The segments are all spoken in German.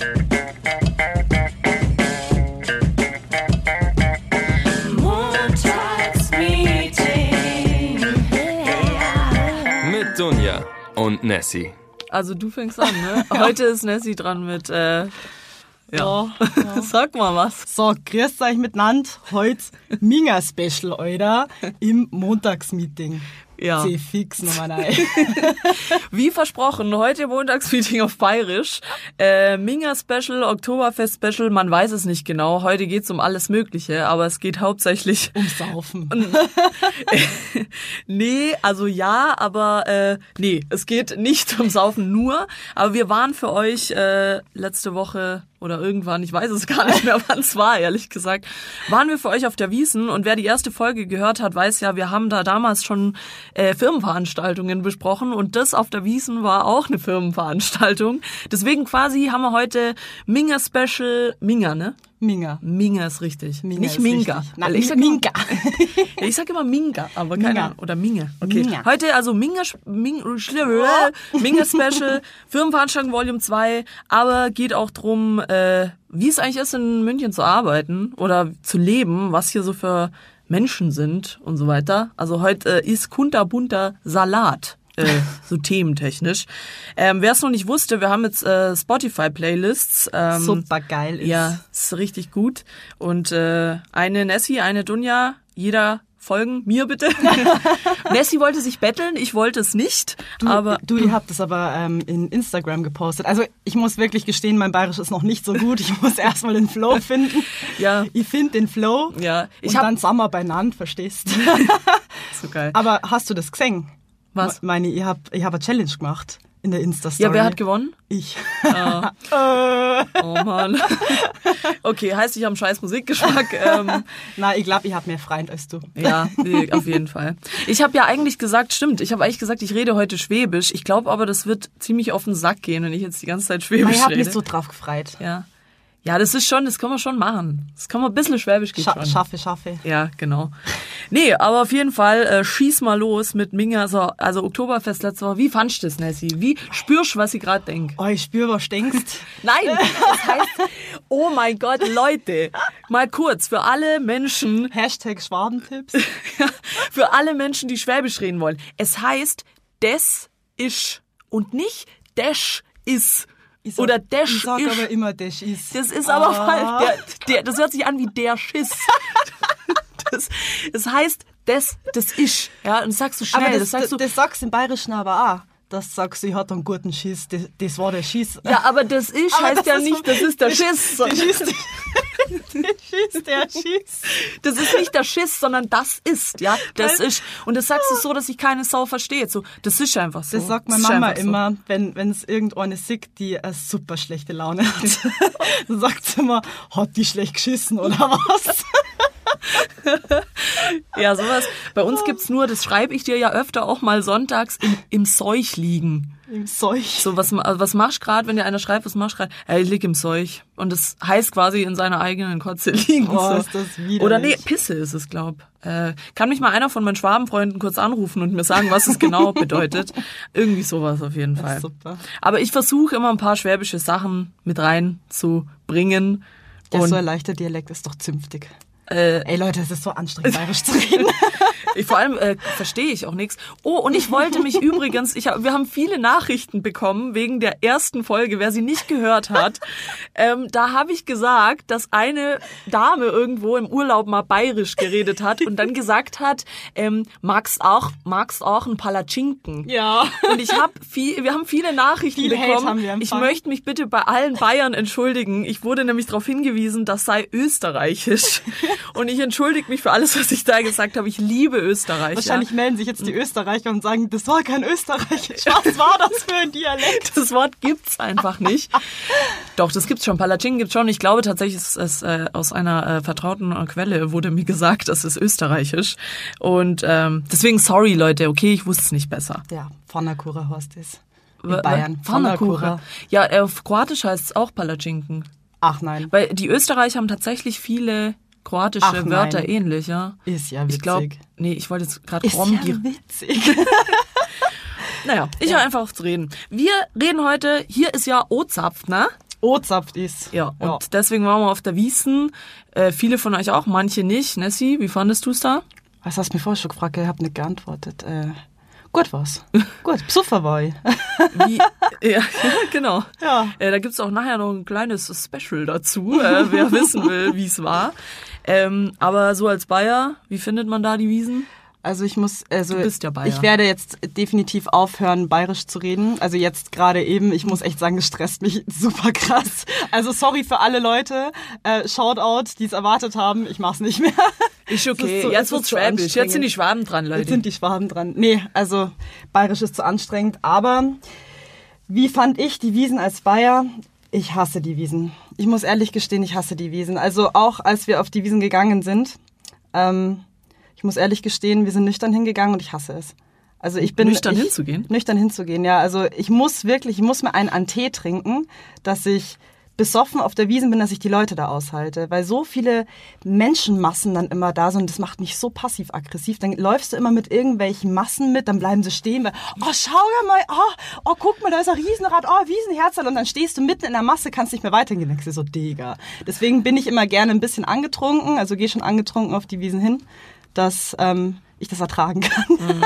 Mit Dunja und Nessie. Also du fängst an, ne? Heute ist Nessie dran mit, äh, ja. Sag mal was. So, grüßt euch miteinander. Heute Minga-Special, Alter, im Montagsmeeting. Ja. C fix Nummer 9. Wie versprochen, heute Montagsmeeting auf Bayerisch. Äh, Minga Special, Oktoberfest Special, man weiß es nicht genau. Heute geht's um alles Mögliche, aber es geht hauptsächlich Um Saufen. nee, also ja, aber äh, nee, es geht nicht um Saufen nur. Aber wir waren für euch äh, letzte Woche oder irgendwann, ich weiß es gar nicht mehr, wann es war, ehrlich gesagt, waren wir für euch auf der Wiesen und wer die erste Folge gehört hat, weiß ja, wir haben da damals schon äh, Firmenveranstaltungen besprochen und das auf der Wiesen war auch eine Firmenveranstaltung. Deswegen quasi haben wir heute Minga Special, Minga, ne? Minga. Minga ist richtig. Minga nicht ist Minga. richtig. Nein, ich sag immer- Minga. ja, ich sag immer Minga, aber keine Minga. Ahnung. Oder Minge. Okay. Minga. Heute also Minga, Ming, Minga Special, Firmenveranstaltung Volume 2, aber geht auch drum, äh, wie es eigentlich ist, in München zu arbeiten oder zu leben, was hier so für Menschen sind und so weiter. Also heute äh, ist kunterbunter Salat. Äh, so thementechnisch. Ähm, Wer es noch nicht wusste, wir haben jetzt äh, Spotify-Playlists. Ähm, Super geil ist. ja, ist richtig gut. Und äh, eine Nessie, eine Dunja, jeder folgen, mir bitte. Nessie wollte sich betteln, ich wollte es nicht. Du, aber du, ihr habt es aber ähm, in Instagram gepostet. Also ich muss wirklich gestehen, mein Bayerisch ist noch nicht so gut. Ich muss erstmal den Flow finden. Ja. Ich finde den Flow. Ja, ich und hab- dann wir beieinander, verstehst? so geil. aber hast du das gesehen? Was? Meine, ich hab, ich hab eine Challenge gemacht in der Insta-Story. Ja, wer hat gewonnen? Ich. Ah. Oh Mann. Okay, heißt, ich habe einen scheiß Musikgeschmack. Ähm, Na, ich glaube, ich hab mehr Freund als du. ja, nee, auf jeden Fall. Ich habe ja eigentlich gesagt, stimmt, ich habe eigentlich gesagt, ich rede heute Schwäbisch. Ich glaube aber, das wird ziemlich auf den Sack gehen, wenn ich jetzt die ganze Zeit Schwäbisch Ich hab rede. mich so drauf gefreut. ja. Ja, das ist schon, das kann man schon machen. Das kann man ein bisschen Schwäbisch geht Scha schon. schaffe, schaffe. Ja, genau. Nee, aber auf jeden Fall äh, schieß mal los mit Minga. So, also Oktoberfest letzte Woche. Wie fandst du das, Nessie? Wie spürst du, was ich gerade denk? Oh, ich spüre, was du denkst. Nein, das heißt, oh mein Gott, Leute, mal kurz für alle Menschen, Hashtag Schwabentipps. für alle Menschen, die Schwäbisch reden wollen. Es heißt des isch und nicht desch is Ich sag- oder desch Ich sag aber immer, das ist. Das ist aber Ah. falsch. Der, der, das hört sich an wie der Schiss. Das, das heißt, das, das ist. Ja, und das sagst du schnell. aber das, das, sagst du. das sagst du im Bayerischen aber auch. Das sagst du, ich hatte einen guten Schiss. Das, das war der Schiss. ja, aber das ist Aber heißt ja ist nicht, das ist der das- Schiss. Schiss, der, Schiss, der Schiss. Das ist nicht der Schiss, sondern das ist, ja. Das ist. Und das sagst du so, dass sich keine Sau versteht. So, das ist einfach so. Das sagt meine Mama einfach so. immer, wenn wenn es irgendeine sieht, die eine super schlechte Laune hat. Dann sagt sie immer, hat die schlecht geschissen oder was? Ja, sowas. Bei uns gibt's nur, das schreibe ich dir ja öfter auch mal sonntags im, im Seuch liegen. Im Seuch. So, was, was machst du gerade, wenn dir einer schreibt, was machst du gerade? Ja, ich lieg im Seuch. Und das heißt quasi in seiner eigenen Kotze liegen. Oh, so. ist das widerlich. Oder nee, Pisse ist es, glaub. Äh, kann mich mal einer von meinen Schwabenfreunden kurz anrufen und mir sagen, was es genau bedeutet. Irgendwie sowas auf jeden Fall. super. Aber ich versuche immer ein paar schwäbische Sachen mit reinzubringen. Ja, Und so ein leichter Dialekt ist doch zünftig. Äh, Ey Leute, es ist so anstrengend, bayerisch zu reden. Ich, vor allem äh, verstehe ich auch nichts. Oh, und ich wollte mich übrigens, ich hab, wir haben viele Nachrichten bekommen wegen der ersten Folge, wer sie nicht gehört hat. Ähm, da habe ich gesagt, dass eine Dame irgendwo im Urlaub mal bayerisch geredet hat und dann gesagt hat, ähm, magst auch, magst auch ein Palatschinken. Ja. Und ich habe viel, wir haben viele Nachrichten Viel bekommen. ich möchte mich bitte bei allen Bayern entschuldigen. Ich wurde nämlich darauf hingewiesen, das sei österreichisch. Und ich entschuldige mich für alles, was ich da gesagt habe. Ich liebe Österreich. Wahrscheinlich melden sich jetzt die Österreicher und sagen, das war kein Österreichisch. Was war das für ein Dialekt? Das Wort gibt's einfach nicht. Doch, das gibt's schon. Palatschinken gibt's schon. Ich glaube tatsächlich, es ist äh, aus einer äh, vertrauten äh, Quelle wurde mir gesagt, das ist österreichisch. Und ähm, deswegen sorry, Leute. Okay, ich wusste es nicht besser. Ja, Pfannakura heißt es. In Bayern. Pfannkuchen. Ja, auf Kroatisch heißt es auch Palatschinken. Ach nein, Weil die Österreicher haben tatsächlich viele kroatische Ach. Wörter ähnlich, ja. ist ja witzig. Ich glaube, nee, ich wollte jetzt gerade ist Krom, ja witzig. Naja, ich höre einfach auf zu reden. Wir reden heute, hier ist ja O-Zapf, ne? O-Zapft ist. Ja, und deswegen waren wir auf der Wiesen. Äh, viele von euch auch, manche nicht. Nessie, wie fandest du es da? Was hast du mir vorher schon gefragt? Ich habe nicht geantwortet. Äh, gut was. gut, Psuffer war ich. Wie, ja, genau. Ja. Äh, da gibt's auch nachher noch ein kleines Special dazu, äh, wer wissen will, wie es war. Ähm, aber so als Bayer, wie findet man da die Wiesen? Also ich muss, also Du bist ja Bayer. ich werde jetzt definitiv aufhören, bayerisch zu reden. Also jetzt gerade eben, ich muss echt sagen, es stresst mich super krass. Also sorry für alle Leute, äh, Shoutout, die es erwartet haben, ich mach's nicht mehr. Ist okay, ist so- jetzt wird's schwäbisch, jetzt sind die Schwaben dran, Leute. Jetzt sind die Schwaben dran. Nee, also bayerisch ist zu anstrengend. Aber wie fand ich die Wiesen als Bayer? Ich hasse die Wiesen. Ich muss ehrlich gestehen, ich hasse die Wiesen. Also auch als wir auf die Wiesen gegangen sind, ähm, ich muss ehrlich gestehen, wir sind nüchtern hingegangen und ich hasse es. Also ich bin Nüchtern ich, hinzugehen? Nüchtern hinzugehen, ja. Also ich muss wirklich, ich muss mir einen an Tee trinken, dass ich besoffen auf der Wiesen bin, dass ich die Leute da aushalte. Weil so viele Menschenmassen dann immer da sind das macht mich so passiv-aggressiv. Dann läufst du immer mit irgendwelchen Massen mit, dann bleiben sie stehen, weil, oh, schau ja mal, oh, oh, guck mal, da ist ein Riesenrad, oh, Wiesenherzl. Und dann stehst du mitten in der Masse, kannst nicht mehr weitergehen. Denkst du so, Digga. Deswegen bin ich immer gerne ein bisschen angetrunken, also gehe schon angetrunken auf die Wiesen hin, dass ähm, ich das ertragen kann.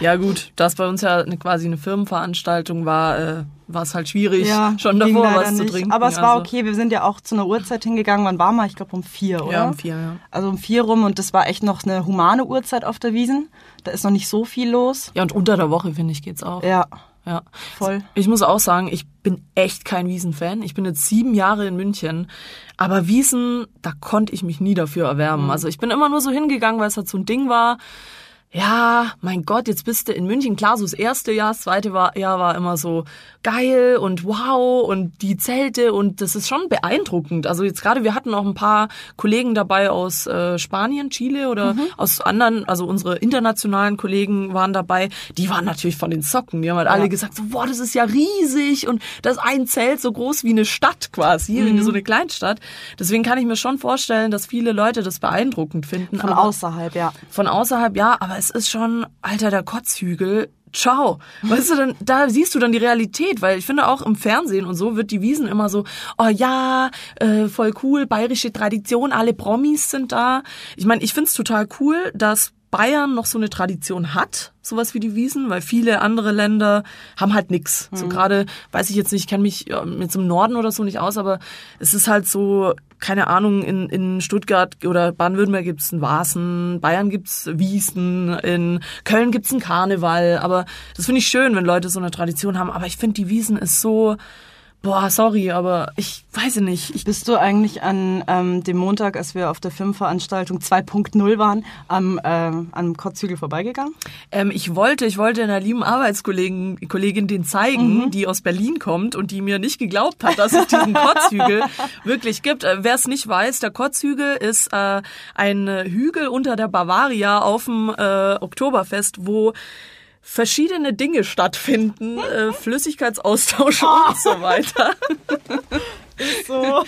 Ja gut, da es bei uns ja eine, quasi eine Firmenveranstaltung war, äh, war es halt schwierig, schon ging davor was zu nicht. trinken. Aber es war also- okay, wir sind ja auch zu einer Uhrzeit hingegangen. Wann waren wir? Ich glaube um vier, oder? Ja, um vier, ja. Also um vier rum und das war echt noch eine humane Uhrzeit auf der Wiesen. Da ist noch nicht so viel los. Ja, und unter der Woche, finde ich, geht's auch. Ja, Ja. voll. Ich muss auch sagen, ich bin echt kein Wiesen-Fan. Ich bin jetzt sieben Jahre in München. Aber Wiesen, da konnte ich mich nie dafür erwärmen. Also ich bin immer nur so hingegangen, weil es halt so ein Ding war. Ja, mein Gott, jetzt bist du in München. Klar, so das erste Jahr, das zweite war, Jahr war immer so geil und wow und die Zelte und das ist schon beeindruckend. Also jetzt gerade, wir hatten auch ein paar Kollegen dabei aus äh, Spanien, Chile oder aus anderen, also unsere internationalen Kollegen waren dabei. Die waren natürlich von den Socken. Die haben halt alle gesagt, so, boah, das ist ja riesig und das ein Zelt so groß wie eine Stadt quasi, wie so eine Kleinstadt. Deswegen kann ich mir schon vorstellen, dass viele Leute das beeindruckend finden. Von außerhalb, ja. von außerhalb, ja, aber es ist schon, Alter, der Kotzhügel. Ciao. Weißt du, dann, da siehst du dann die Realität, weil ich finde auch im Fernsehen und so wird die Wiesen immer so, oh ja, äh, voll cool, bayerische Tradition, alle Promis sind da. Ich meine, ich find's total cool, dass Bayern noch so eine Tradition hat, sowas wie die Wiesen, weil viele andere Länder haben halt nix. So gerade, weiß ich jetzt nicht, ich kenne mich jetzt im Norden oder so nicht aus, aber es ist halt so, keine Ahnung, in, in Stuttgart oder Baden-Württemberg gibt's einen Vasen, Bayern gibt's Wiesen, in Köln gibt's einen Karneval, aber das finde ich schön, wenn Leute so eine Tradition haben, aber ich finde, die Wiesen ist so, boah, sorry, aber ich weiß nicht, ich Bist du eigentlich an ähm, dem Montag, als wir auf der Filmveranstaltung 2.0 waren, am, ähm, am Kotzhügel vorbeigegangen? Ähm, ich wollte, ich wollte einer lieben Arbeitskollegin Kollegin den zeigen, Mhm. die aus Berlin kommt und die mir nicht geglaubt hat, dass es diesen Kotzhügel wirklich gibt. Äh, Wer es nicht weiß, der Kotzhügel ist äh, ein Hügel unter der Bavaria auf dem äh, Oktoberfest, wo verschiedene Dinge stattfinden, äh, Flüssigkeitsaustausch und so weiter. So.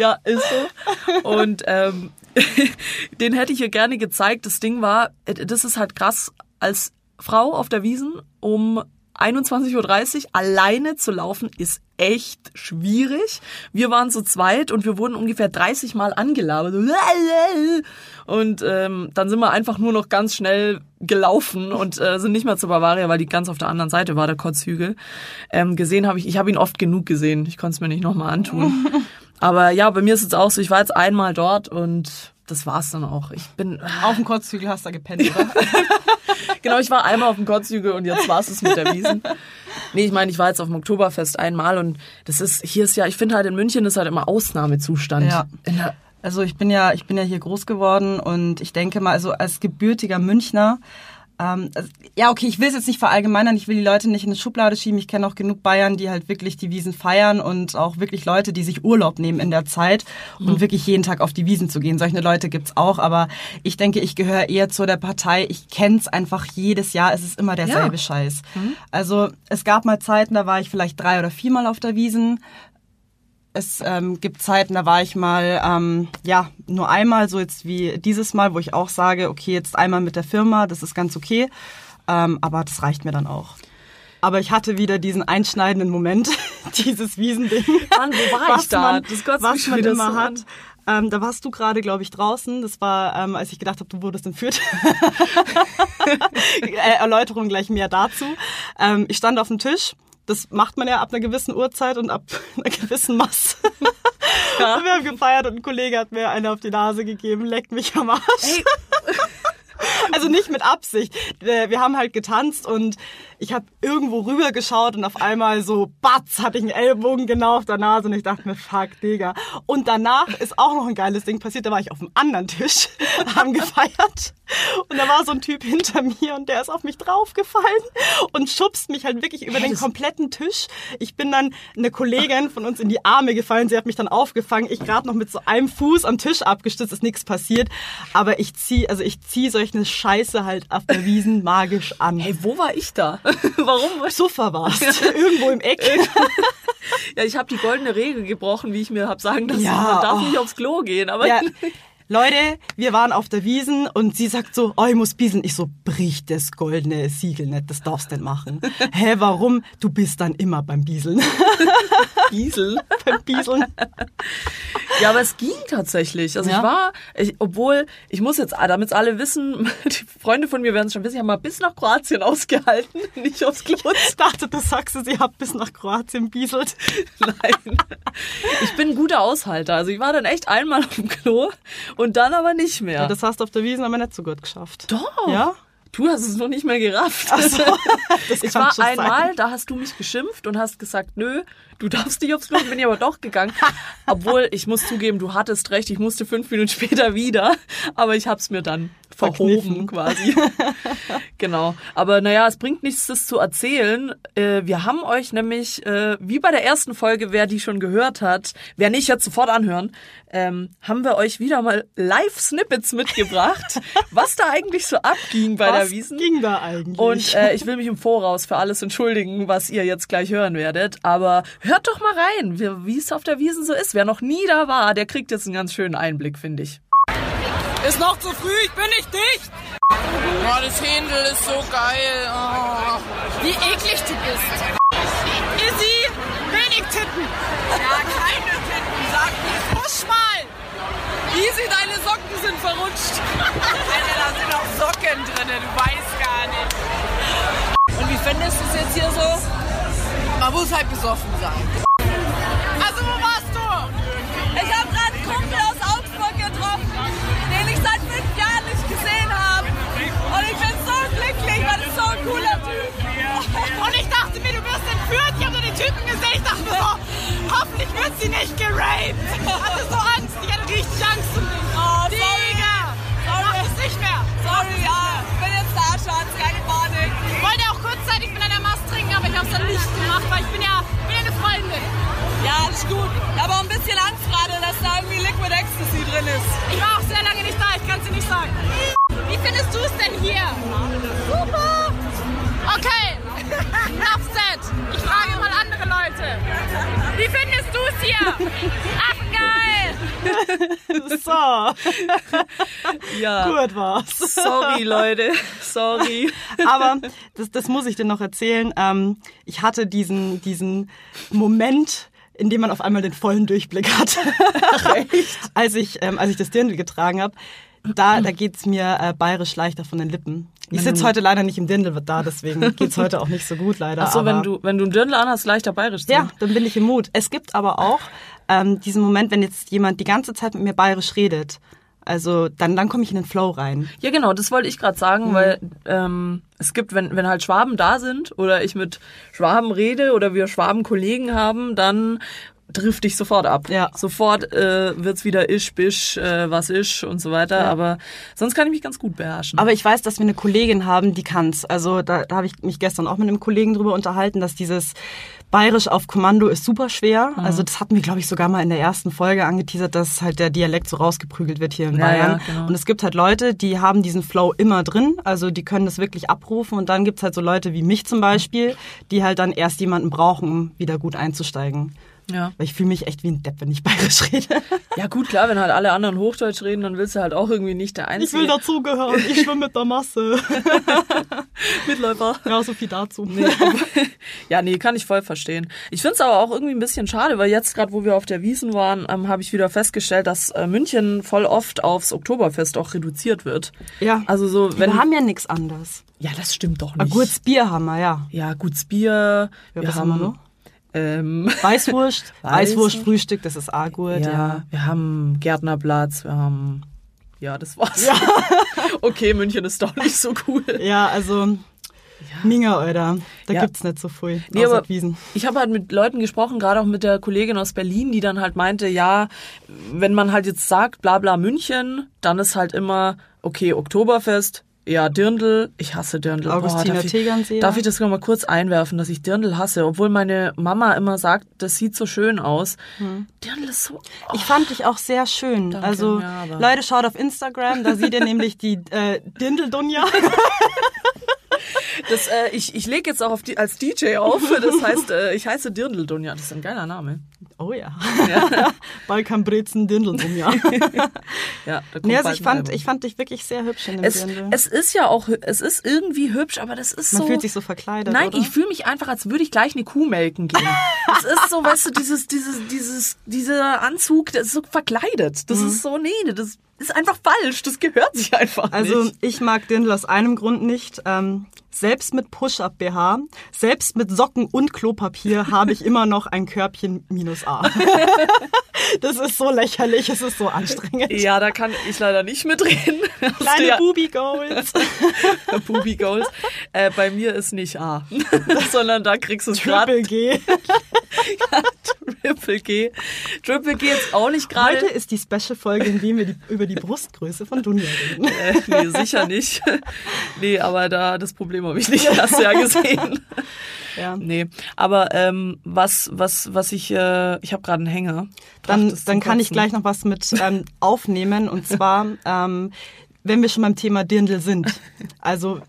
Ja, ist so. Und ähm, den hätte ich ihr gerne gezeigt. Das Ding war, äh, das ist halt krass, als Frau auf der Wiesen um 21.30 Uhr alleine zu laufen, ist echt schwierig. Wir waren zu zweit und wir wurden ungefähr 30 Mal angelabert. Und ähm, dann sind wir einfach nur noch ganz schnell gelaufen und äh, sind nicht mehr zur Bavaria, weil die ganz auf der anderen Seite war, der Kotzhügel. Ähm, gesehen habe ich, ich habe ihn oft genug gesehen. Ich konnte es mir nicht nochmal antun. Aber ja, bei mir ist es auch so, ich war jetzt einmal dort und das war's dann auch. Ich bin, Auf dem Kotzhügel hast du gepennt, oder? genau, ich war einmal auf dem Kotzhügel und jetzt war's es mit der Wiesen. Nee, ich meine, ich war jetzt auf dem Oktoberfest einmal und das ist, hier ist ja, ich finde halt in München ist halt immer Ausnahmezustand. Ja. Also ich bin ja, ich bin ja hier groß geworden und ich denke mal, also als gebürtiger Münchner, ähm, also, ja okay, ich will es jetzt nicht verallgemeinern, ich will die Leute nicht in eine Schublade schieben. Ich kenne auch genug Bayern, die halt wirklich die Wiesen feiern und auch wirklich Leute, die sich Urlaub nehmen in der Zeit und wirklich jeden Tag auf die Wiesen zu gehen. Solche Leute gibt's auch, aber ich denke, ich gehöre eher zu der Partei. Ich kenn's einfach jedes Jahr. Es ist immer derselbe Ja. Scheiß. Also es gab mal Zeiten, da war ich vielleicht drei oder viermal auf der Wiesen es ähm, gibt Zeiten, da war ich mal, ähm, ja, nur einmal, so jetzt wie dieses Mal, wo ich auch sage, okay, jetzt einmal mit der Firma, das ist ganz okay, ähm, aber das reicht mir dann auch. Aber ich hatte wieder diesen einschneidenden Moment, dieses Wiesending. Mann, wo war ich da? Man, Das kotzt was man wieder immer so hat. Ähm, da warst du gerade, glaube ich, draußen. Das war, ähm, als ich gedacht habe, du wurdest entführt. äh, Erläuterung gleich mehr dazu. Ähm, ich stand auf dem Tisch. Das macht man ja ab einer gewissen Uhrzeit und ab einer gewissen Masse. Ja. Und wir haben gefeiert und ein Kollege hat mir eine auf die Nase gegeben, leckt mich am Arsch. Ey, Also nicht mit Absicht. Wir haben halt getanzt und ich habe irgendwo rüber geschaut und auf einmal so, batz, hatte ich einen Ellbogen genau auf der Nase und ich dachte mir, fuck, Digga. Und danach ist auch noch ein geiles Ding passiert. Da war ich auf einem anderen Tisch, haben gefeiert und da war so ein Typ hinter mir und der ist auf mich draufgefallen und schubst mich halt wirklich über den kompletten Tisch. Ich bin dann eine Kollegin von uns in die Arme gefallen. Sie hat mich dann aufgefangen. Ich gerade noch mit so einem Fuß am Tisch abgestützt, ist nichts passiert. Aber ich zieh, also ich zieh solche Scheiße halt auf der Wiesen magisch an. hey, wo war ich da? Warum? Sofa warst. Irgendwo im Eck. Ja, ich habe die goldene Regel gebrochen, wie ich mir hab sagen lassen, Ja, man darf oh. nicht aufs Klo gehen. Aber Ja. Leute, wir waren auf der Wiesen und sie sagt so, oh, ich muss bieseln. Ich so, brich das goldene Siegel nicht, das darfst du nicht machen. Hä, warum? Du bist dann immer beim Bieseln. Diesel. beim Bieseln. Ja, aber es ging tatsächlich. Also Ja? ich war, ich, obwohl, ich muss jetzt, damit es alle wissen, die Freunde von mir werden es schon wissen, ich habe mal bis nach Kroatien ausgehalten, nicht aufs Klo. Ich dachte, das sagst du, sie hat bis nach Kroatien bieselt. Nein. Ich bin ein guter Aushalter. Also ich war dann echt einmal auf dem Klo und dann aber nicht mehr. Ja, das hast du auf der Wiesen aber nicht so gut geschafft. Doch. Ja? Du hast es noch nicht mehr gerafft. Ach so, Ich war einmal, sein. da hast du mich geschimpft und hast gesagt, nö, du darfst nicht aufs Klo, bin ich aber doch gegangen. Obwohl, ich muss zugeben, du hattest recht, ich musste fünf Minuten später wieder, aber ich hab's mir dann verhoben Verkniffen. quasi. genau. Aber naja, es bringt nichts, das zu erzählen. Äh, wir haben euch nämlich, äh, wie bei der ersten Folge, wer die schon gehört hat, wer nicht, jetzt sofort anhören, ähm, haben wir euch wieder mal Live-Snippets mitgebracht, was da eigentlich so abging bei der Was Wiesen. ging da eigentlich? Und äh, ich will mich im Voraus für alles entschuldigen, was ihr jetzt gleich hören werdet. Aber hört doch mal rein, wie es auf der Wiesen so ist. Wer noch nie da war, der kriegt jetzt einen ganz schönen Einblick, finde ich. Ist noch zu früh, ich bin nicht dicht. Oh, das Händel ist so geil. Oh. Wie eklig du bist. Izzy, wenig Titten. Ja, Easy, deine Socken sind verrutscht. Alter, da sind noch Socken drin, du weißt gar nicht. Und wie findest du es jetzt hier so? Man muss halt besoffen sein. Also, wo warst du? Ich habe gerade einen Kumpel aus Augsburg getroffen, den ich seit fünf Jahren nicht gesehen habe. Und ich bin so glücklich, weil das so ein cooler Typ. Und ich dachte mir, du wirst entführt. Ich habe nur den Typen gesehen. Ich dachte mir so, hoffentlich wird sie nicht geraped. Ich hatte so Angst. Richtig Angst um dich. Oh, sorry. Digga, mach das nicht mehr. Sorry, ja, ich bin jetzt da, Schatz, keine Panik. Ich wollte auch kurzzeitig mit einer Mast trinken, aber ich habe es dann nicht gemacht, weil ich bin ja, bin ja eine Freundin. Ja, alles gut. Auch ein bisschen Angst gerade, dass da irgendwie Liquid Ecstasy drin ist. Ich war auch sehr lange nicht da. Ich kann es dir nicht sagen. Wie findest du es denn hier? Super. Okay. Enough said. Ich frage mal andere Leute. Wie findest du es hier? Ach, so, Ja. gut war's. Sorry, Leute. Sorry. Aber das, das muss ich dir noch erzählen. Ähm, ich hatte diesen, diesen Moment, in dem man auf einmal den vollen Durchblick hat. als, ich, ähm, als ich das Dirndl getragen habe. Da, da geht's mir äh, bayerisch leichter von den Lippen. Ich sitze heute leider nicht im Dirndl da, deswegen geht's heute auch nicht so gut leider. Ach so, aber wenn du, wenn du einen Dirndl anhast, leichter bayerisch zu. Ja, dann bin ich im Mut. Es gibt aber auch ähm, diesen Moment, wenn jetzt jemand die ganze Zeit mit mir bayerisch redet. Also dann, dann komme ich in den Flow rein. Ja, genau, das wollte ich gerade sagen, Mhm. weil ähm, es gibt, wenn, wenn halt Schwaben da sind oder ich mit Schwaben rede oder wir Schwaben Kollegen haben, dann trifft dich sofort ab. Ja. Sofort äh, wird's wieder isch, bisch, äh, was isch und so weiter. Aber sonst kann ich mich ganz gut beherrschen. Aber ich weiß, dass wir eine Kollegin haben, die kann's. Also da, da habe ich mich gestern auch mit einem Kollegen drüber unterhalten, dass dieses Bayerisch auf Kommando ist super schwer. Mhm. Also das hatten wir, glaube ich, sogar mal in der ersten Folge angeteasert, dass halt der Dialekt so rausgeprügelt wird hier in Ja, Bayern. ja, genau. Und es gibt halt Leute, die haben diesen Flow immer drin. Also die können das wirklich abrufen. Und dann gibt's halt so Leute wie mich zum Beispiel, die halt dann erst jemanden brauchen, um wieder gut einzusteigen. Ja. Weil ich fühle mich echt wie ein Depp, wenn ich bayerisch rede. ja gut, klar, wenn halt alle anderen Hochdeutsch reden, dann willst du halt auch irgendwie nicht der Einzige. dazugehören. Ich schwimme mit der Masse. Mitläufer. Ja, so viel dazu. Nee, ja, nee, kann ich voll verstehen. Ich find's aber auch irgendwie ein bisschen schade, weil jetzt gerade, wo wir auf der Wiesen waren, ähm, habe ich wieder festgestellt, dass äh, München voll oft aufs Oktoberfest auch reduziert wird. Ja. Also so, wenn wir haben ja nichts anderes. ja, das stimmt doch Ah, nicht. gutes Bier haben wir, ja. Ja, gutes Bier. Ja, wir was haben haben wir noch? Ähm, Weißwurst, Weiß- Weißwurstfrühstück, das ist auch gut. ja, Ja. wir haben Gärtnerplatz, wir haben ja, das war's. okay, München ist doch nicht so cool. Ja, also Minga, Alter. Da Ja. gibt's nicht so viel. Nee, aber Wiesen. ich habe halt mit Leuten gesprochen, gerade auch mit der Kollegin aus Berlin, die dann halt meinte, ja, wenn man halt jetzt sagt, bla bla München, dann ist halt immer, okay, Oktoberfest, ja, Dirndl, ich hasse Dirndl. Augustiner darf ich. Darf ich das noch mal kurz einwerfen, dass ich Dirndl hasse, obwohl meine Mama immer sagt, das sieht so schön aus. Dirndl ist so... Ich fand dich auch sehr schön. Danke, also, ja, Leute, schaut auf Instagram, da seht ihr nämlich die äh, Dindeldunja. Das, äh, ich ich lege jetzt auch auf die, als DJ auf, das heißt, äh, ich heiße Dirndl Dunja, das ist ein geiler Name. Oh ja. Balkanbrezen Dindeldunja. Ja, da kommt nee, also ich fand, ich fand dich wirklich sehr hübsch in dem Es, Dirndl. es ist ja auch, es ist irgendwie hübsch, aber das ist Man so. fühlt sich so verkleidet, Nein, oder? ich fühle mich einfach, als würde ich gleich eine Kuh melken gehen. Es ist so, weißt du, dieses, dieses, dieses, dieser Anzug, der ist so verkleidet. Das ist so, nee, das ist einfach falsch. Das gehört sich einfach Also nicht. ich mag Dirndl aus einem Grund nicht. Ähm, selbst mit Push-Up-BH, selbst mit Socken und Klopapier habe ich immer noch ein Körbchen minus A. das ist so lächerlich, es ist so anstrengend. Ja, da kann ich leider nicht mitreden. Kleine ja- Booby-Goals. Booby Goals. Äh, bei mir ist nicht A, sondern da kriegst du es gerade G. Triple G. Triple G jetzt auch nicht gerade. Heute ist die Special-Folge, in der wir die, über die Brustgröße von Dunja reden. Äh, nee, sicher nicht. nee, aber da das Problem habe ich nicht, hast du ja gesehen. Ja. Nee, aber ähm, was was was ich äh, ich habe gerade einen Hänger. Dann, dann kann ich gleich noch was mit ähm, aufnehmen. Und zwar, ähm, wenn wir schon beim Thema Dirndl sind. Also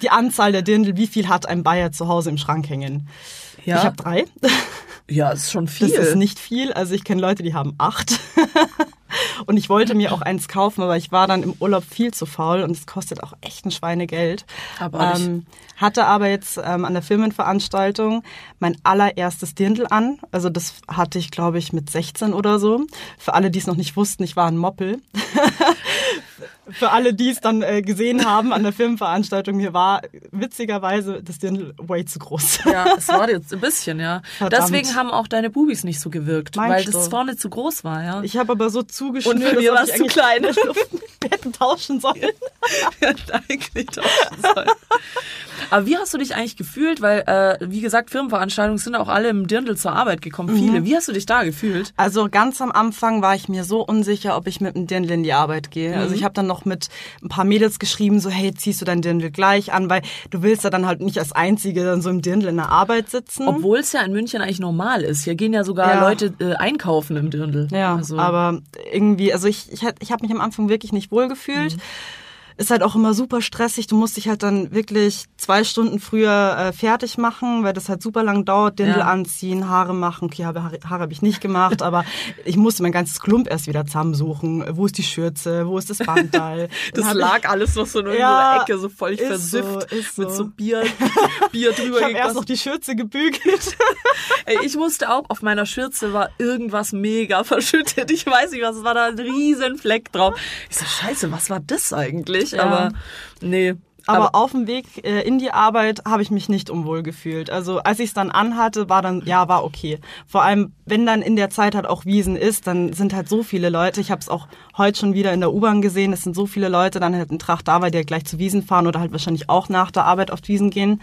die Anzahl der Dirndl, wie viel hat ein Bayer zu Hause im Schrank hängen? Ja Ich habe drei. ja ist schon viel. Das ist nicht viel. Also ich kenne Leute, die haben acht. Und ich wollte mir auch eins kaufen, aber ich war dann im Urlaub viel zu faul und es kostet auch echt ein Schweinegeld. Abartig. Ähm, hatte aber jetzt ähm, an der Firmenveranstaltung mein allererstes Dirndl an. Also das hatte ich, glaube ich, mit 16 oder so. Für alle, die es noch nicht wussten, ich war ein Moppel. Für alle, die es dann äh, gesehen haben an der Firmenveranstaltung, mir war witzigerweise das Dirndl way zu groß. ja, es war jetzt ein bisschen, ja. Verdammt. Deswegen haben auch deine Bubis nicht so gewirkt, Meinst weil du? das vorne zu groß war, ja. Ich habe aber so zugeschnürt, Und bei mir war's ich zu klein. Auf dem Bett tauschen sollen. hätte eigentlich tauschen sollen. Aber wie hast du dich eigentlich gefühlt? Weil, äh, wie gesagt, Firmenveranstaltungen sind auch alle im Dirndl zur Arbeit gekommen, viele. Wie hast du dich da gefühlt? Also ganz am Anfang war ich mir so unsicher, ob ich mit dem Dirndl in die Arbeit gehe. Also ich habe dann noch mit ein paar Mädels geschrieben, so hey, ziehst du dein Dirndl gleich an, weil du willst ja dann halt nicht als Einzige dann so im Dirndl in der Arbeit sitzen. Obwohl es ja in München eigentlich normal ist. Hier gehen ja sogar Ja. Leute äh, einkaufen im Dirndl. Ja, also, aber irgendwie, also ich, ich, ich habe mich am Anfang wirklich nicht wohl gefühlt. Ist halt auch immer super stressig. Du musst dich halt dann wirklich zwei Stunden früher äh, fertig machen, weil das halt super lang dauert. Dirndl Ja. anziehen, Haare machen. Okay, Haare, Haare, habe ich nicht gemacht, aber ich musste mein ganzes Klump erst wieder zusammensuchen. Wo ist die Schürze? Wo ist das Bandteil? das lag alles noch so in Ja, irgendeiner Ecke, so ist versifft. so, Mit so. so Bier, Bier drüber Ich habe erst noch die Schürze gebügelt. Ey, ich musste auch, auf meiner Schürze war irgendwas mega verschüttet. Ich weiß nicht was, es war da ein riesen Fleck drauf. Ich so, scheiße, was war das eigentlich? Ja. Aber nee. Aber, auf dem Weg äh, in die Arbeit habe ich mich nicht unwohl gefühlt. Also als ich es dann anhatte, war dann, ja, war okay. Vor allem, wenn dann in der Zeit halt auch Wiesen ist, dann sind halt so viele Leute. Ich habe es auch heute schon wieder in der U-Bahn gesehen. Es sind so viele Leute dann halt in Tracht da, weil die halt gleich zu Wiesen fahren oder halt wahrscheinlich auch nach der Arbeit auf Wiesen gehen.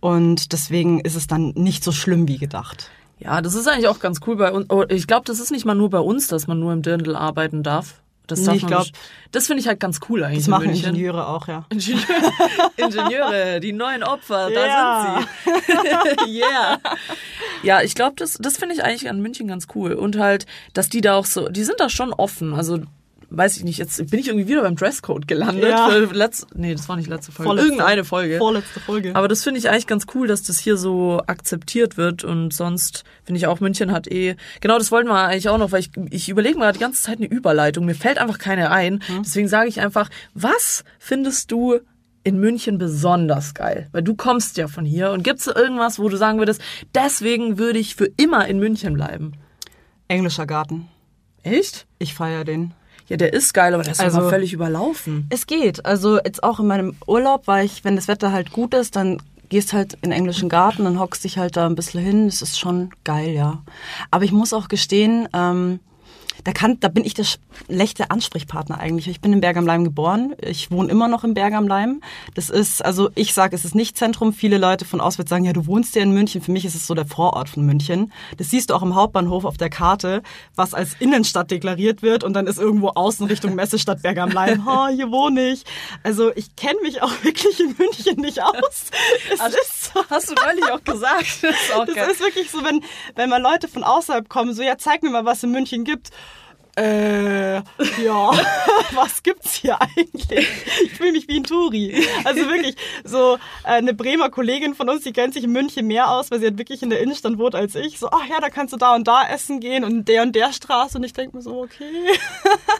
Und deswegen ist es dann nicht so schlimm wie gedacht. Ja, das ist eigentlich auch ganz cool bei uns. Oh, ich glaube, das ist nicht mal nur bei uns, dass man nur im Dirndl arbeiten darf. Das Nee, ich man glaub- nicht- Das finde ich halt ganz cool eigentlich. Das in machen München. Ingenieure auch, ja. Ingenieur, Ingenieure, die neuen Opfer, da Ja. sind sie. yeah. Ja, ich glaube, das, das finde ich eigentlich an München ganz cool. Und halt, dass die da auch so, die sind da schon offen. Also, weiß ich nicht, jetzt bin ich irgendwie wieder beim Dresscode gelandet. Ja. Letz, nee, das war nicht letzte Folge. Vorletzte. Irgendeine Folge. Vorletzte Folge. Aber das finde ich eigentlich ganz cool, dass das hier so akzeptiert wird und sonst finde ich auch München hat eh, genau das wollten wir eigentlich auch noch, weil ich, ich überlege mir die ganze Zeit eine Überleitung, mir fällt einfach keine ein. Deswegen sage ich einfach, was findest du in München besonders geil? Weil du kommst ja von hier. Und gibt's irgendwas, wo du sagen würdest, deswegen würde ich für immer in München bleiben? Englischer Garten. Echt? Ich feiere den. Ja, der ist geil, aber der ist Also- völlig überlaufen. Es geht. Also jetzt auch in meinem Urlaub war ich, wenn das Wetter halt gut ist, dann gehst halt in den englischen Garten, dann hockst dich halt da ein bisschen hin. Das ist schon geil, ja. Aber ich muss auch gestehen, ähm, da kann, da bin ich der schlechte Ansprechpartner eigentlich. Ich bin in Berg am Leim geboren. Ich wohne immer noch in Berg am Leim. Das ist, also ich sage, es ist nicht Zentrum. Viele Leute von auswärts sagen, ja, du wohnst ja in München. Für mich ist es so der Vorort von München. Das siehst du auch im Hauptbahnhof auf der Karte, was als Innenstadt deklariert wird und dann ist irgendwo außen Richtung Messestadt Berg am Leim. Ha, hier wohne ich. Also ich kenne mich auch wirklich in München nicht aus. Es ist so. Hast du neulich auch gesagt. Das ist auch Das ist wirklich so, wenn, wenn mal Leute von außerhalb kommen, so, ja, zeig mir mal, was in München gibt. Äh, ja, was gibt's hier eigentlich? Ich fühle mich wie ein Touri. Also wirklich, so äh, eine Bremer Kollegin von uns, die kennt sich in München mehr aus, weil sie halt wirklich in der Innenstadt wohnt als ich. So, ach ja, da kannst du da und da essen gehen und der und der Straße. Und ich denke mir so, okay.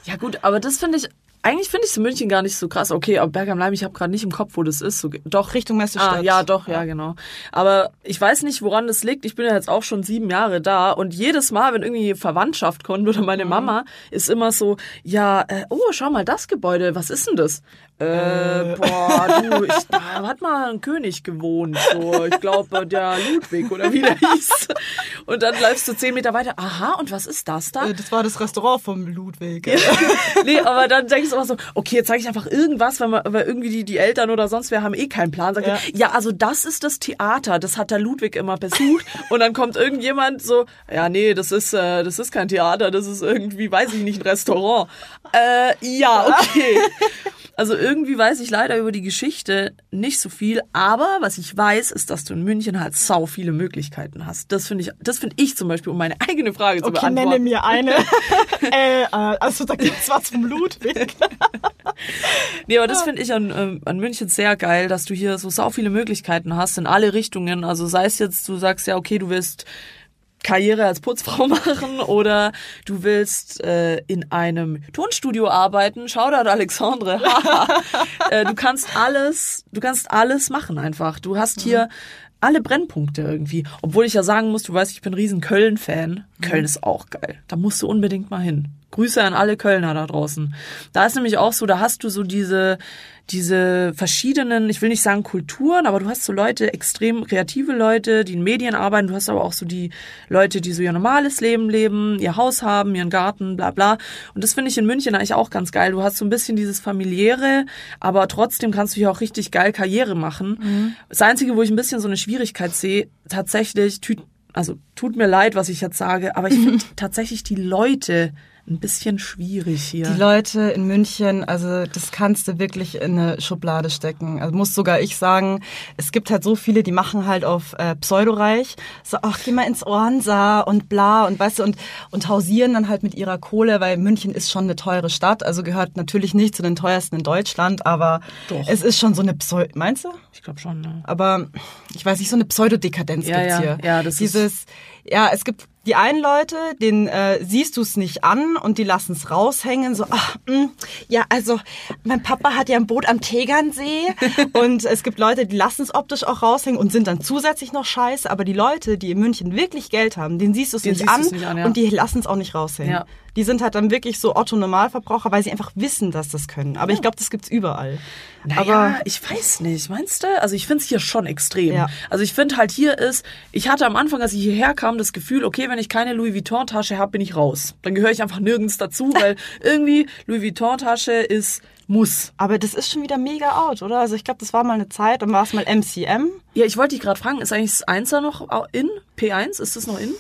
Ja gut, aber das finde ich, eigentlich finde ich es in München gar nicht so krass. Okay, aber Berg am Leim, ich habe gerade nicht im Kopf, wo das ist. So, doch. Richtung Messestadt. Ah, ja, doch, ja, genau. Aber ich weiß nicht, woran das liegt. Ich bin ja jetzt auch schon sieben Jahre da und jedes Mal, wenn irgendwie Verwandtschaft kommt oder meine Mama, ist immer so, ja, äh, oh, schau mal, das Gebäude, was ist denn das? Äh, boah, du, ich, da hat mal ein König gewohnt, so, ich glaube, der Ludwig oder wie der hieß. Und dann läufst du zehn Meter weiter, aha, und was ist das da? Äh, Das war das Restaurant vom Ludwig. nee, aber dann denkst du immer so, okay, jetzt zeige ich einfach irgendwas, weil, man, weil irgendwie die, die Eltern oder sonst wer haben eh keinen Plan. Sagt, ja. Ja. ja, also das ist das Theater, das hat der Ludwig immer besucht. Und dann kommt irgendjemand so, ja, nee, das ist, äh, das ist kein Theater, das ist irgendwie, weiß ich nicht, ein Restaurant. Äh, ja, okay. Also irgendwie weiß ich leider über die Geschichte nicht so viel, aber was ich weiß, ist, dass du in München halt sau viele Möglichkeiten hast. Das finde ich, das finde ich zum Beispiel, um meine eigene Frage zu Okay, beantworten. nenne mir eine. äh, äh, also da gibt's was vom Ludwig. Nee, aber das finde ich an, ähm, an München sehr geil, dass du hier so sau viele Möglichkeiten hast in alle Richtungen. Also sei es jetzt, du sagst ja, okay, du willst Karriere als Putzfrau machen oder du willst äh, in einem Tonstudio arbeiten. Shoutout Alexandre. Haha. äh, du kannst alles, du kannst alles machen einfach. Du hast hier alle Brennpunkte irgendwie. Obwohl ich ja sagen muss, du weißt, ich bin ein riesen Köln-Fan. Köln ist auch geil. Da musst du unbedingt mal hin. Grüße an alle Kölner da draußen. Da ist nämlich auch so, da hast du so diese, diese verschiedenen, ich will nicht sagen Kulturen, aber du hast so Leute, extrem kreative Leute, die in Medien arbeiten. Du hast aber auch so die Leute, die so ihr normales Leben leben, ihr Haus haben, ihren Garten, bla bla. Und das finde ich in München eigentlich auch ganz geil. Du hast so ein bisschen dieses familiäre, aber trotzdem kannst du hier auch richtig geil Karriere machen. Das Einzige, wo ich ein bisschen so eine Schwierigkeit sehe, tatsächlich, also tut mir leid, was ich jetzt sage, aber ich finde tatsächlich die Leute ein bisschen schwierig hier. Die Leute in München, also das kannst du wirklich in eine Schublade stecken. Also muss sogar ich sagen, es gibt halt so viele, die machen halt auf äh, Pseudoreich. So, ach, geh mal ins Oransa und bla und weißt du, und, und hausieren dann halt mit ihrer Kohle, weil München ist schon eine teure Stadt, also gehört natürlich nicht zu den teuersten in Deutschland, aber Doch. es ist schon so eine Pseudo, meinst du? ich glaube schon, ne? aber ich weiß nicht, so eine Pseudodekadenz Ja, gibt's ja, hier. ja, das ist- Dieses, ja, es gibt die einen Leute, denen äh, siehst du es nicht an und die lassen es raushängen, so, ach, mh, ja, also mein Papa hat ja ein Boot am Tegernsee und es gibt Leute, die lassen es optisch auch raushängen und sind dann zusätzlich noch scheiße, aber die Leute, die in München wirklich Geld haben, denen siehst du es nicht, an nicht an, ja. und die lassen es auch nicht raushängen. Ja. Die sind halt dann wirklich so Otto-Normalverbraucher, weil sie einfach wissen, dass das können. Aber ich glaube, das gibt's überall. Naja, aber ich weiß nicht, meinst du? Also ich find's hier schon extrem. Ja. Also ich find halt hier ist, ich hatte am Anfang, als ich hierher kam, das Gefühl, okay, wenn ich keine Louis Vuitton-Tasche habe, bin ich raus. Dann gehöre ich einfach nirgends dazu, weil irgendwie Louis Vuitton-Tasche ist muss. Aber das ist schon wieder mega out, oder? Also ich glaube, das war mal eine Zeit, dann war es mal MCM. Ja, ich wollte dich gerade fragen, ist eigentlich das Einser noch in? P1? Ist das noch in?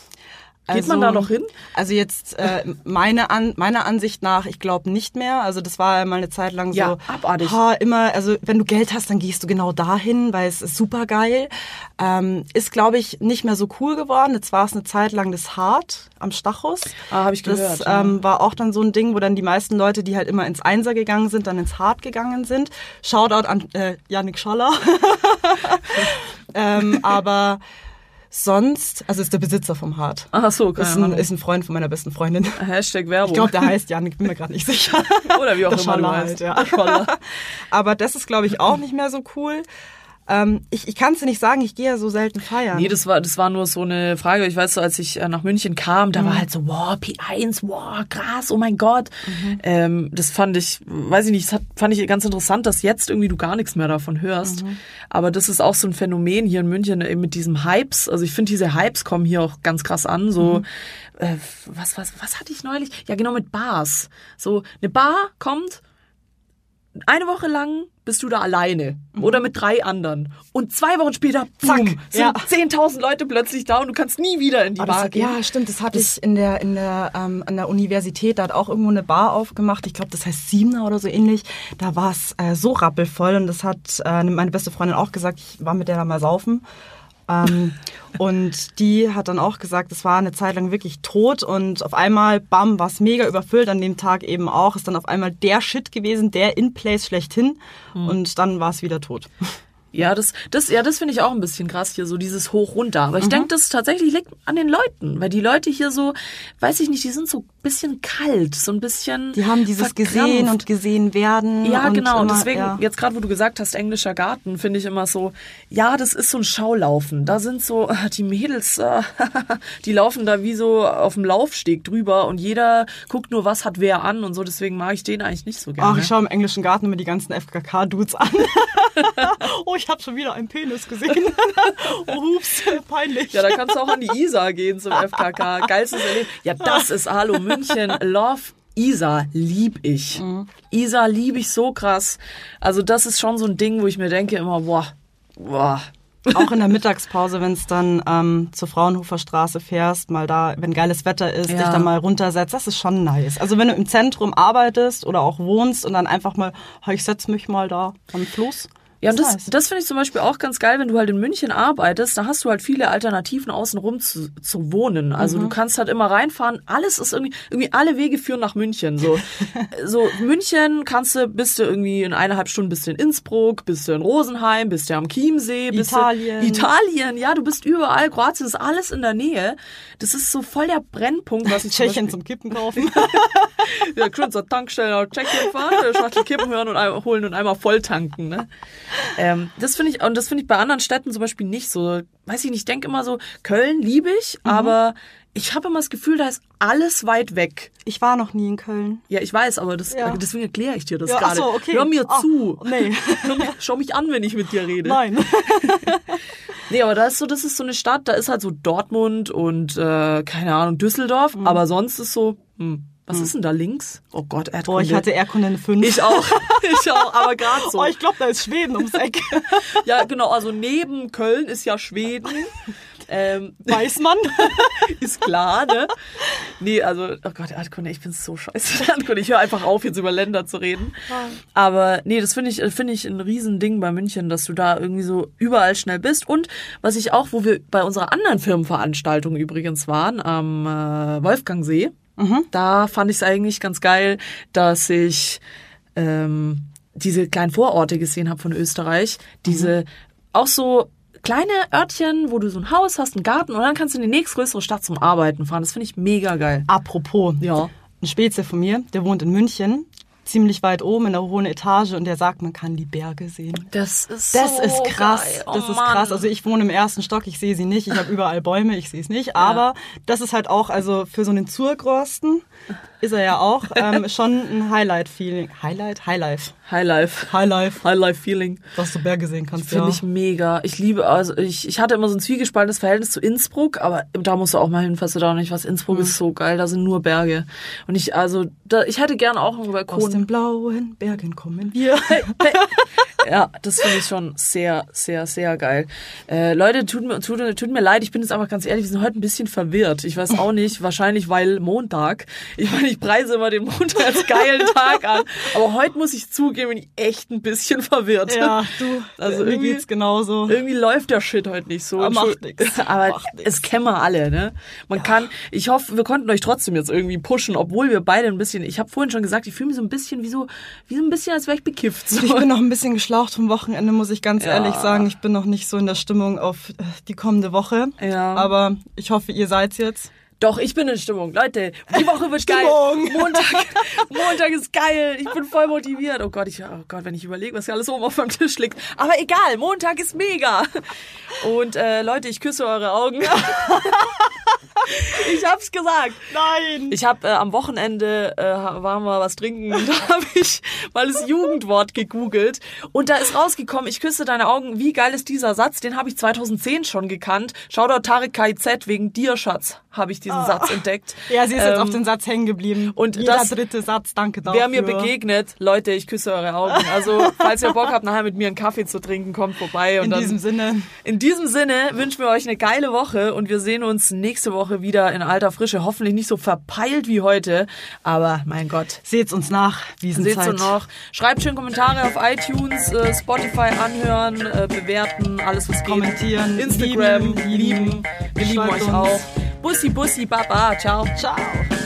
Geht Also- man da noch hin? Also jetzt äh, meine An meiner Ansicht nach, ich glaube nicht mehr. Also das war mal eine Zeit lang so Ja, abartig. Ha, immer, also wenn du Geld hast, dann gehst du genau dahin, weil es ist super geil. Ähm, ist glaube ich nicht mehr so cool geworden. Jetzt war es eine Zeit lang das Hart am Stachus. Ah, hab ich Das gehört, ja. ähm, war auch dann so ein Ding, wo dann die meisten Leute, die halt immer ins Einser gegangen sind, dann ins Hart gegangen sind. Shoutout an äh, Yannick Scholler. ähm, aber Sonst, also ist der Besitzer vom Hart. Ach so, keine Ist ein, ist ein Freund von meiner besten Freundin. Hashtag Werbung. Ich glaube, der heißt Jan, ich bin mir gerade nicht sicher. Oder wie auch Der immer du heißt. halt, ja. Aber das ist, glaube ich, auch nicht mehr so cool. Ähm, ich ich kann es dir nicht sagen, ich gehe ja so selten feiern. Nee, das war, das war nur so eine Frage. Ich weiß so, als ich äh, nach München kam, da war halt so, wow, P1, wow, krass, oh mein Gott. Ähm, das fand ich, weiß ich nicht, das hat, fand ich ganz interessant, dass jetzt irgendwie du gar nichts mehr davon hörst. Aber das ist auch so ein Phänomen hier in München eben mit diesem Hypes. Also ich finde, diese Hypes kommen hier auch ganz krass an. So, äh, was, was, was hatte ich neulich? Ja, genau mit Bars. So, eine Bar kommt, eine Woche lang bist du da alleine oder mit drei anderen. Und zwei Wochen später, Zack, sind ja. 10.000 Leute plötzlich da und du kannst nie wieder in die Aber Bar das, gehen. ja, stimmt, das hatte ich in der, in der, ähm, an der Universität, da hat auch irgendwo eine Bar aufgemacht, ich glaube, das heißt Siebener oder so ähnlich. Da war es äh, so rappelvoll und das hat äh, meine beste Freundin auch gesagt, ich war mit der da mal saufen. Ähm, und die hat dann auch gesagt, es war eine Zeit lang wirklich tot und auf einmal, bam, war es mega überfüllt, an dem Tag eben auch, ist dann auf einmal der Shit gewesen, der In-Place schlechthin und dann war es wieder tot. Ja, das, das, ja, das finde ich auch ein bisschen krass hier, so dieses hoch runter. Aber ich Mhm. denke, das tatsächlich liegt an den Leuten, weil die Leute hier so, weiß ich nicht, die sind so bisschen kalt, so ein bisschen. Die haben dieses verkrampft. gesehen und gesehen werden. Ja, genau. Und immer, deswegen, ja. jetzt gerade, wo du gesagt hast, englischer Garten, finde ich immer so, ja, das ist so ein Schaulaufen. Da sind so die Mädels, äh, die laufen da wie so auf dem Laufsteg drüber und jeder guckt nur, was hat wer an und so. Deswegen mag ich den eigentlich nicht so gerne. Ach, ich schaue im englischen Garten immer die ganzen FKK-Dudes an. oh, ich habe schon wieder einen Penis gesehen. oh, hups, peinlich. Ja, da kannst du auch an die Isar gehen zum FKK. Geilstes Erleben. Ja, das ist Hallo München. Love Isar lieb ich. Isar liebe ich so krass. Also das ist schon so ein Ding, wo ich mir denke immer, boah, boah. Auch in der Mittagspause, wenn es dann ähm, zur Fraunhofer Straße fährst, mal da, wenn geiles Wetter ist, Ja. dich dann mal runtersetzt, das ist schon nice. Also wenn du im Zentrum arbeitest oder auch wohnst und dann einfach mal, "Ha, ich setz mich mal da am Fluss. Ja, und das, das finde ich zum Beispiel auch ganz geil, wenn du halt in München arbeitest, da hast du halt viele Alternativen außenrum zu, zu wohnen. Also Mhm. du kannst halt immer reinfahren, alles ist irgendwie, irgendwie alle Wege führen nach München. So, so München kannst du, bist du irgendwie in eineinhalb Stunden bist du in Innsbruck, bist du in Rosenheim, bist du am Chiemsee, bist Italien. Du, Italien, ja, du bist überall, Kroatien ist alles in der Nähe. Das ist so voll der Brennpunkt, was ich zum Tschechien Beispiel- zum Kippen kaufen. ja, schön zur Tankstelle nach Tschechien fahren, Schachtel Kippen hören und holen und einmal voll tanken. Ne? Ähm, das finde ich, und das finde ich bei anderen Städten zum Beispiel nicht so. Weiß ich nicht, ich denke immer so, Köln liebe ich, Mhm. aber ich habe immer das Gefühl, da ist alles weit weg. Ich war noch nie in Köln. Ja, ich weiß, aber das, Ja. deswegen erkläre ich dir das Ja, gerade. so, okay. Hör mir Ah, zu. nee. Schau mich an, wenn ich mit dir rede. Nein. Nee, aber da ist so, das ist so eine Stadt, da ist halt so Dortmund und äh, keine Ahnung, Düsseldorf, Mhm. aber sonst ist so, hm, was ist denn da links? Oh Gott, Erdkunde. Boah, ich hatte Erdkunde 5. Ich auch, ich auch, aber gerade so. Oh, ich glaube, da ist Schweden ums Eck. Ja, genau, also neben Köln ist ja Schweden. Ähm, Weiß man. ist klar, ne? Nee, also, oh Gott, Erdkunde, ich bin so scheiße. Erdkunde, ich höre einfach auf, jetzt über Länder zu reden. Aber nee, das finde ich, finde ich ein Riesending bei München, dass du da irgendwie so überall schnell bist. Und was ich auch, wo wir bei unserer anderen Firmenveranstaltung übrigens waren, am äh, Wolfgangsee, da fand ich es eigentlich ganz geil, dass ich ähm, diese kleinen Vororte gesehen habe von Österreich. Diese auch so kleine Örtchen, wo du so ein Haus hast, einen Garten und dann kannst du in die nächstgrößere Stadt zum Arbeiten fahren. Das finde ich mega geil. Apropos. Ja. Ein Spezi von mir, der wohnt in München, ziemlich weit oben in der hohen Etage und der sagt, man kann die Berge sehen. Das ist Das so ist krass. Oh das ist Mann. krass. Also ich wohne im ersten Stock, ich sehe sie nicht. Ich habe überall Bäume, ich sehe es nicht. Aber das ist halt auch, also für so einen Zurgrosten ist er ja auch ähm, schon ein Highlight-Feeling. Highlight? Highlife. Highlife. Highlife. Highlife-Feeling. Dass du Berge sehen kannst, Finde ja. ich mega. Ich liebe, also ich, ich hatte immer so ein zwiegespaltenes Verhältnis zu Innsbruck, aber da musst du auch mal hin, falls du da noch nicht was. Innsbruck Mhm. ist so geil, da sind nur Berge. Und ich, also, da, ich hätte gern auch einen Aus Balkon. den blauen Bergen kommen wir. Ja, das finde ich schon sehr, sehr, sehr geil. Äh, Leute, tut mir, tut, tut mir leid, ich bin jetzt einfach ganz ehrlich, wir sind heute ein bisschen verwirrt. Ich weiß auch nicht, wahrscheinlich weil Montag. Ich meine, ich preise immer den Montag als geilen Tag an. Aber heute muss ich zugeben, bin ich echt ein bisschen verwirrt. Ja, du, Also irgendwie- geht's genauso. Irgendwie läuft der Shit heute nicht so. Aber macht nix. Aber Macht nix. es kennen wir alle, ne? Man kann, ich hoffe, wir konnten euch trotzdem jetzt irgendwie pushen, obwohl wir beide ein bisschen, ich habe vorhin schon gesagt, ich fühle mich so ein bisschen wie so, wie so ein bisschen, als wäre ich bekifft. So. Ich bin noch ein bisschen geschlafen. gebraucht vom Wochenende, muss ich ganz Ja. ehrlich sagen. Ich bin noch nicht so in der Stimmung auf äh, die kommende Woche. Ja. Aber ich hoffe, ihr seid's jetzt. Doch, ich bin in Stimmung. Leute, die Woche wird geil. Stimmung. Montag, Montag ist geil. Ich bin voll motiviert. Oh Gott, ich, oh Gott, wenn ich überlege, was hier alles oben auf meinem Tisch liegt. Aber egal, Montag ist mega. Und äh, Leute, ich küsse eure Augen. ich hab's gesagt. Nein! Ich habe äh, am Wochenende äh, waren wir was trinken und da habe ich mal das Jugendwort gegoogelt und da ist rausgekommen, ich küsse deine Augen. Wie geil ist dieser Satz? Den habe ich 2010 schon gekannt. Shoutout Tarek KIZ wegen dir, Schatz, habe ich diesen Satz entdeckt. Ja, sie ist jetzt Ähm, auf den Satz hängen geblieben. und Jeder das- dritte Satz, danke dafür. Wer mir begegnet, Leute, ich küsse eure Augen. Also, falls ihr Bock habt, nachher mit mir einen Kaffee zu trinken, kommt vorbei. Und In dann, diesem Sinne, in diesem Sinne wünschen wir euch eine geile Woche und wir sehen uns nächste Woche wieder in alter Frische. Hoffentlich nicht so verpeilt wie heute, aber mein Gott. seht's uns nach, Wiesenzeit. Seht's du noch. Schreibt schön Kommentare auf iTunes, äh, Spotify anhören, äh, bewerten, alles was geht. Kommentieren, Instagram, lieben, lieben. Wir lieben euch uns. auch. Bussi, Bussi, Baba. Ciao. Ciao.